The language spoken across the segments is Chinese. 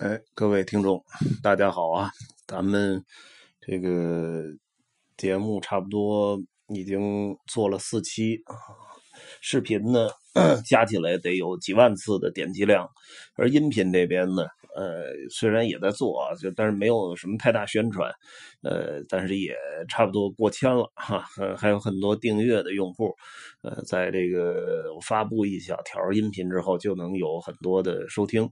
哎，各位听众，大家好啊！咱们这个节目差不多已经做了四期，视频呢 加起来得有几万次的点击量，而音频这边呢。呃，虽然也在做啊，就但是没有什么太大宣传，呃，但是也差不多过千了哈，还有很多订阅的用户，呃，在这个发布一小条音频之后，就能有很多的收听，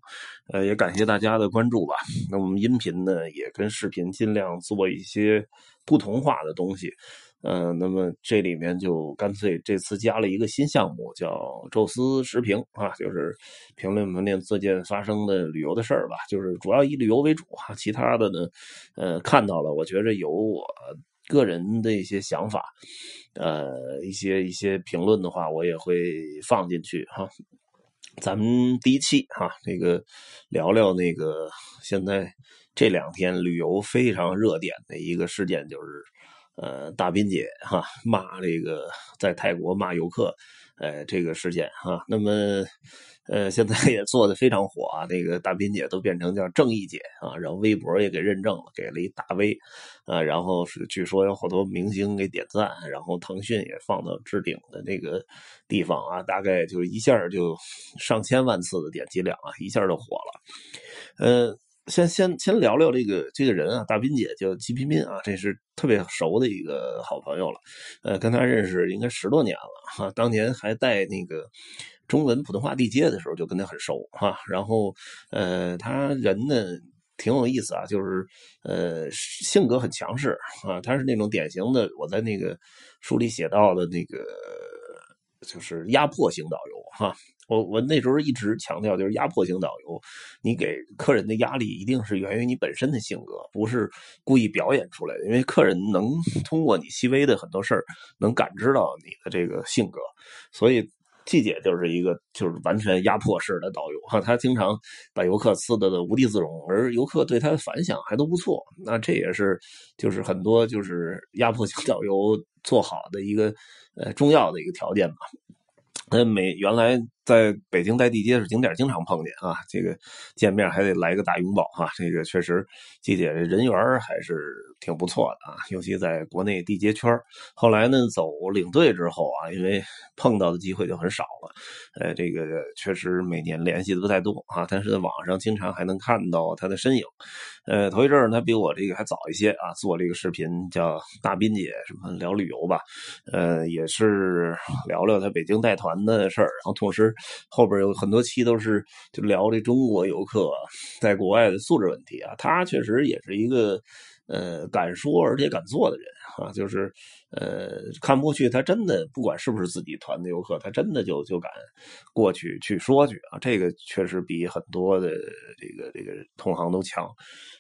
呃，也感谢大家的关注吧。那我们音频呢，也跟视频尽量做一些不同化的东西。嗯，那么这里面就干脆这次加了一个新项目，叫“宙斯时评”啊，就是评论评论最近发生的旅游的事儿吧，就是主要以旅游为主啊，其他的呢，呃，看到了，我觉着有我个人的一些想法，呃，一些一些评论的话，我也会放进去哈。咱们第一期哈，这个聊聊那个现在这两天旅游非常热点的一个事件，就是。呃，大斌姐哈骂这个在泰国骂游客，呃，这个事件哈，那么呃现在 也做的非常火啊，那个大斌姐都变成叫正义姐啊，然后微博也给认证了，给了一大 V 啊，然后是据说有好多明星给点赞，然后腾讯也放到置顶的那个地方啊，大概就一下就上千万次的点击量啊，一下就火了，呃。先先先聊聊这个这个人啊，大斌姐叫吉彬彬啊，这是特别熟的一个好朋友了，呃，跟他认识应该十多年了哈，当年还带那个中文普通话地接的时候就跟他很熟哈，然后呃，他人呢挺有意思啊，就是呃性格很强势啊，他是那种典型的我在那个书里写到的那个就是压迫型导游哈。我我那时候一直强调，就是压迫型导游，你给客人的压力一定是源于你本身的性格，不是故意表演出来的。因为客人能通过你细微的很多事儿，能感知到你的这个性格。所以季姐就是一个就是完全压迫式的导游哈，他经常把游客刺的的无地自容，而游客对他的反响还都不错。那这也是就是很多就是压迫型导游做好的一个呃重要的一个条件吧。那每原来。在北京带地接是景点经常碰见啊，这个见面还得来个大拥抱哈，这个确实季姐这人缘还是挺不错的啊，尤其在国内地接圈后来呢走领队之后啊，因为碰到的机会就很少了，呃，这个确实每年联系的不太多啊，但是在网上经常还能看到他的身影。呃，头一阵他比我这个还早一些啊，做这个视频叫大斌姐什么聊旅游吧，呃，也是聊聊他北京带团的事儿，然后同时。后边有很多期都是就聊这中国游客在国外的素质问题啊，他确实也是一个呃敢说而且敢做的人啊，就是呃看不过去，他真的不管是不是自己团的游客，他真的就就敢过去去说去啊，这个确实比很多的这个这个同行都强，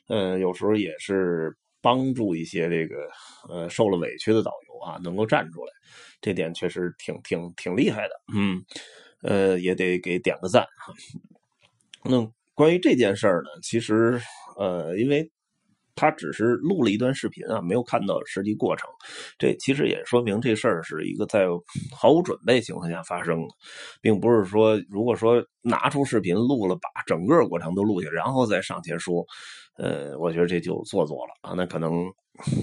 嗯，有时候也是帮助一些这个呃受了委屈的导游啊能够站出来，这点确实挺挺挺厉害的，嗯。呃，也得给点个赞哈。那关于这件事儿呢，其实呃，因为他只是录了一段视频啊，没有看到实际过程。这其实也说明这事儿是一个在毫无准备情况下发生的，并不是说如果说拿出视频录了，把整个过程都录下，然后再上前说，呃，我觉得这就做作了啊。那可能。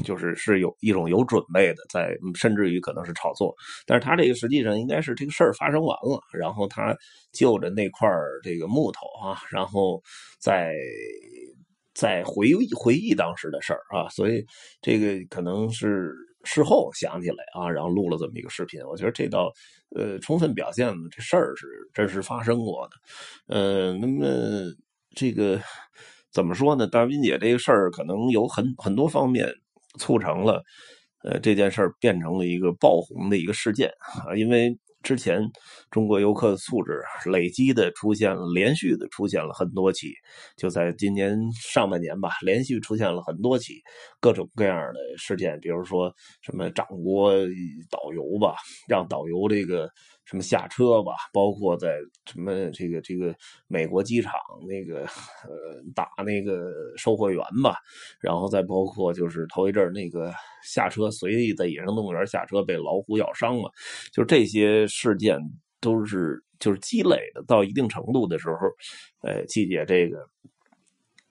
就是是有一种有准备的，在甚至于可能是炒作，但是他这个实际上应该是这个事儿发生完了，然后他就着那块这个木头啊，然后再在回忆回忆当时的事儿啊，所以这个可能是事后想起来啊，然后录了这么一个视频。我觉得这倒呃充分表现了这事儿是真实发生过的。呃，那么这个怎么说呢？大斌姐这个事儿可能有很很多方面。促成了，呃，这件事儿变成了一个爆红的一个事件啊，因为之前中国游客的素质累积的出现了，连续的出现了很多起，就在今年上半年吧，连续出现了很多起各种各样的事件，比如说什么掌掴导游吧，让导游这个。什么下车吧，包括在什么这个这个美国机场那个呃打那个售货员吧，然后再包括就是头一阵那个下车随意在野生动物园下车被老虎咬伤了，就这些事件都是就是积累的到一定程度的时候，呃，季姐这个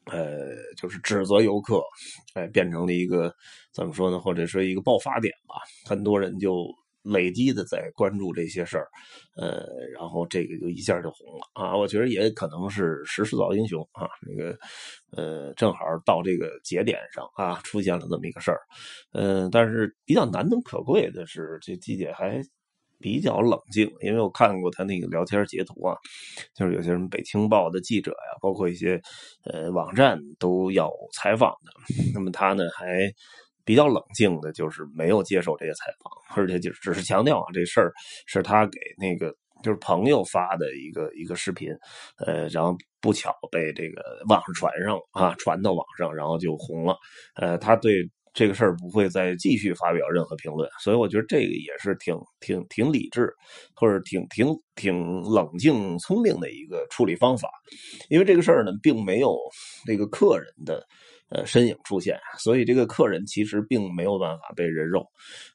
呃，就是指责游客，哎，变成了一个怎么说呢？或者说一个爆发点吧，很多人就。累积的在关注这些事儿，呃，然后这个就一下就红了啊！我觉得也可能是时势造英雄啊，那个呃，正好到这个节点上啊，出现了这么一个事儿，嗯，但是比较难能可贵的是，这季姐还比较冷静，因为我看过他那个聊天截图啊，就是有些什么北青报的记者呀，包括一些呃网站都要采访的，那么他呢还。比较冷静的，就是没有接受这些采访，而且就只是强调啊，这事儿是他给那个就是朋友发的一个一个视频，呃，然后不巧被这个网上传上啊，传到网上，然后就红了。呃，他对这个事儿不会再继续发表任何评论，所以我觉得这个也是挺挺挺理智，或者挺挺挺冷静聪明的一个处理方法，因为这个事儿呢，并没有那个客人的。呃，身影出现，所以这个客人其实并没有办法被人肉，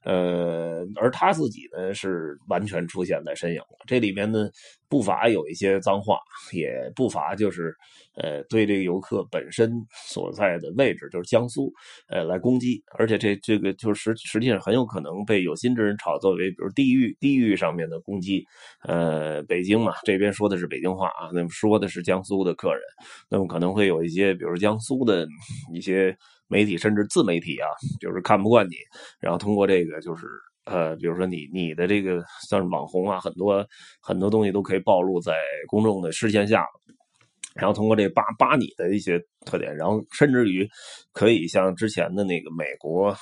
呃，而他自己呢是完全出现在身影。这里面呢不乏有一些脏话，也不乏就是呃对这个游客本身所在的位置，就是江苏，呃来攻击，而且这这个就是实实际上很有可能被有心之人炒作为比如地域地域上面的攻击。呃，北京嘛，这边说的是北京话啊，那么说的是江苏的客人，那么可能会有一些比如江苏的。一些媒体甚至自媒体啊，就是看不惯你，然后通过这个就是呃，比如说你你的这个算是网红啊，很多很多东西都可以暴露在公众的视线下，然后通过这扒扒你的一些特点，然后甚至于可以像之前的那个美国。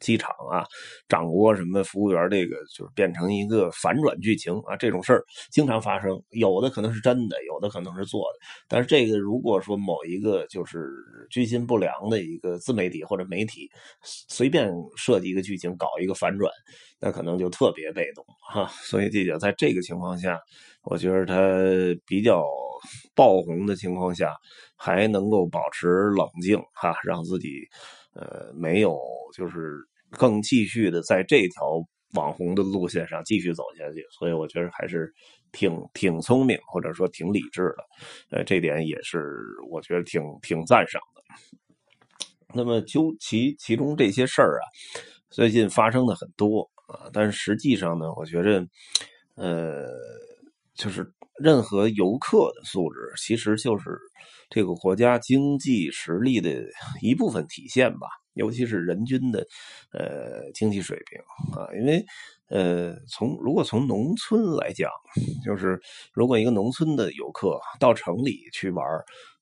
机场啊，掌握什么服务员，这个就是变成一个反转剧情啊，这种事儿经常发生，有的可能是真的，有的可能是做的。但是这个如果说某一个就是居心不良的一个自媒体或者媒体随便设计一个剧情，搞一个反转，那可能就特别被动哈。所以记者在这个情况下，我觉得他比较爆红的情况下，还能够保持冷静哈，让自己呃没有就是。更继续的在这条网红的路线上继续走下去，所以我觉得还是挺挺聪明，或者说挺理智的，呃，这点也是我觉得挺挺赞赏的。那么究其其中这些事儿啊，最近发生的很多啊，但实际上呢，我觉着，呃，就是任何游客的素质，其实就是这个国家经济实力的一部分体现吧。尤其是人均的，呃，经济水平啊，因为，呃，从如果从农村来讲，就是如果一个农村的游客到城里去玩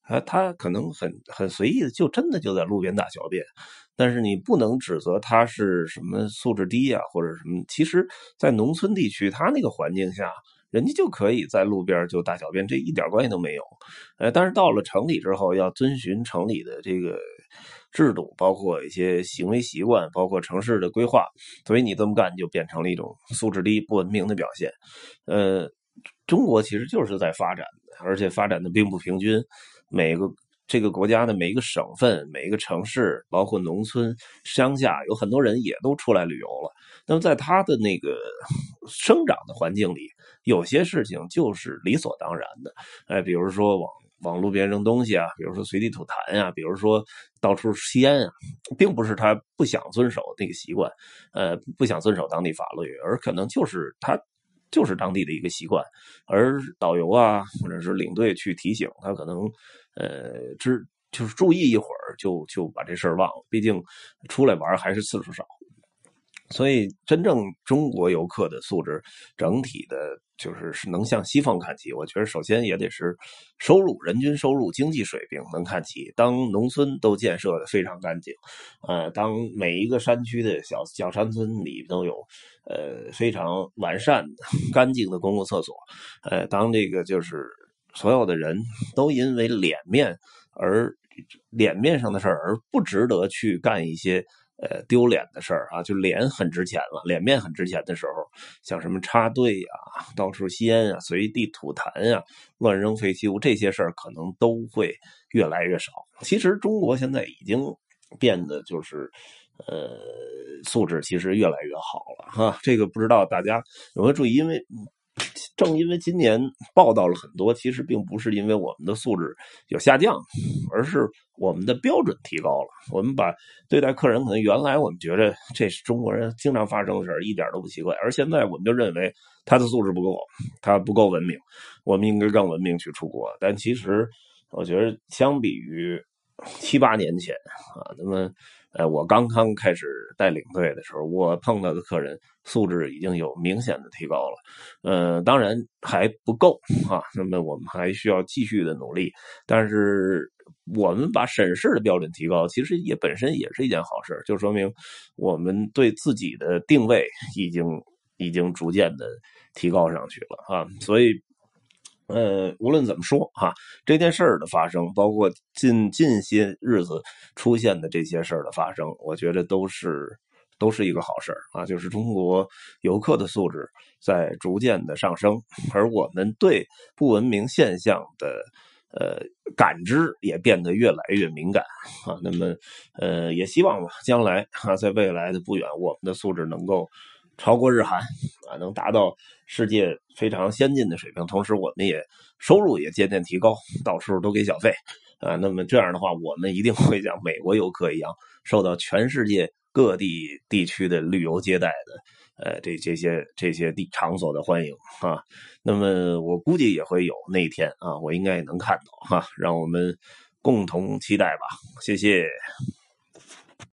啊，他可能很很随意的，就真的就在路边大小便，但是你不能指责他是什么素质低啊，或者什么，其实，在农村地区，他那个环境下，人家就可以在路边就大小便，这一点关系都没有，呃，但是到了城里之后，要遵循城里的这个。制度包括一些行为习惯，包括城市的规划，所以你这么干就变成了一种素质低、不文明的表现。呃，中国其实就是在发展，而且发展的并不平均。每个这个国家的每一个省份、每一个城市，包括农村、乡下，有很多人也都出来旅游了。那么在他的那个生长的环境里，有些事情就是理所当然的。哎，比如说往。往路边扔东西啊，比如说随地吐痰呀，比如说到处吸烟啊，并不是他不想遵守那个习惯，呃，不想遵守当地法律，而可能就是他就是当地的一个习惯，而导游啊或者是领队去提醒他，可能呃只就是注意一会儿就就把这事儿忘了，毕竟出来玩还是次数少。所以，真正中国游客的素质，整体的，就是是能向西方看齐。我觉得，首先也得是收入、人均收入、经济水平能看齐。当农村都建设的非常干净，呃，当每一个山区的小小山村里都有呃非常完善的、干净的公共厕所，呃，当这个就是所有的人都因为脸面而脸面上的事儿而不值得去干一些。呃，丢脸的事儿啊，就脸很值钱了，脸面很值钱的时候，像什么插队呀、到处吸烟啊、随地吐痰呀、乱扔废弃物这些事儿，可能都会越来越少。其实中国现在已经变得就是，呃，素质其实越来越好了哈。这个不知道大家有没有注意，因为。正因为今年报道了很多，其实并不是因为我们的素质有下降，而是我们的标准提高了。我们把对待客人，可能原来我们觉得这是中国人经常发生的事一点都不奇怪，而现在我们就认为他的素质不够，他不够文明，我们应该更文明去出国。但其实，我觉得相比于七八年前啊，那么。呃，我刚刚开始带领队的时候，我碰到的客人素质已经有明显的提高了。呃，当然还不够啊，那么我们还需要继续的努力。但是我们把审视的标准提高，其实也本身也是一件好事，就说明我们对自己的定位已经已经逐渐的提高上去了啊，所以。呃，无论怎么说哈，这件事儿的发生，包括近近些日子出现的这些事儿的发生，我觉得都是都是一个好事儿啊。就是中国游客的素质在逐渐的上升，而我们对不文明现象的呃感知也变得越来越敏感啊。那么呃，也希望吧将来啊，在未来的不远，我们的素质能够。超过日韩啊，能达到世界非常先进的水平，同时我们也收入也渐渐提高，到处都给小费啊。那么这样的话，我们一定会像美国游客一样，受到全世界各地地区的旅游接待的呃这这些这些地场所的欢迎啊。那么我估计也会有那一天啊，我应该也能看到哈，让我们共同期待吧。谢谢。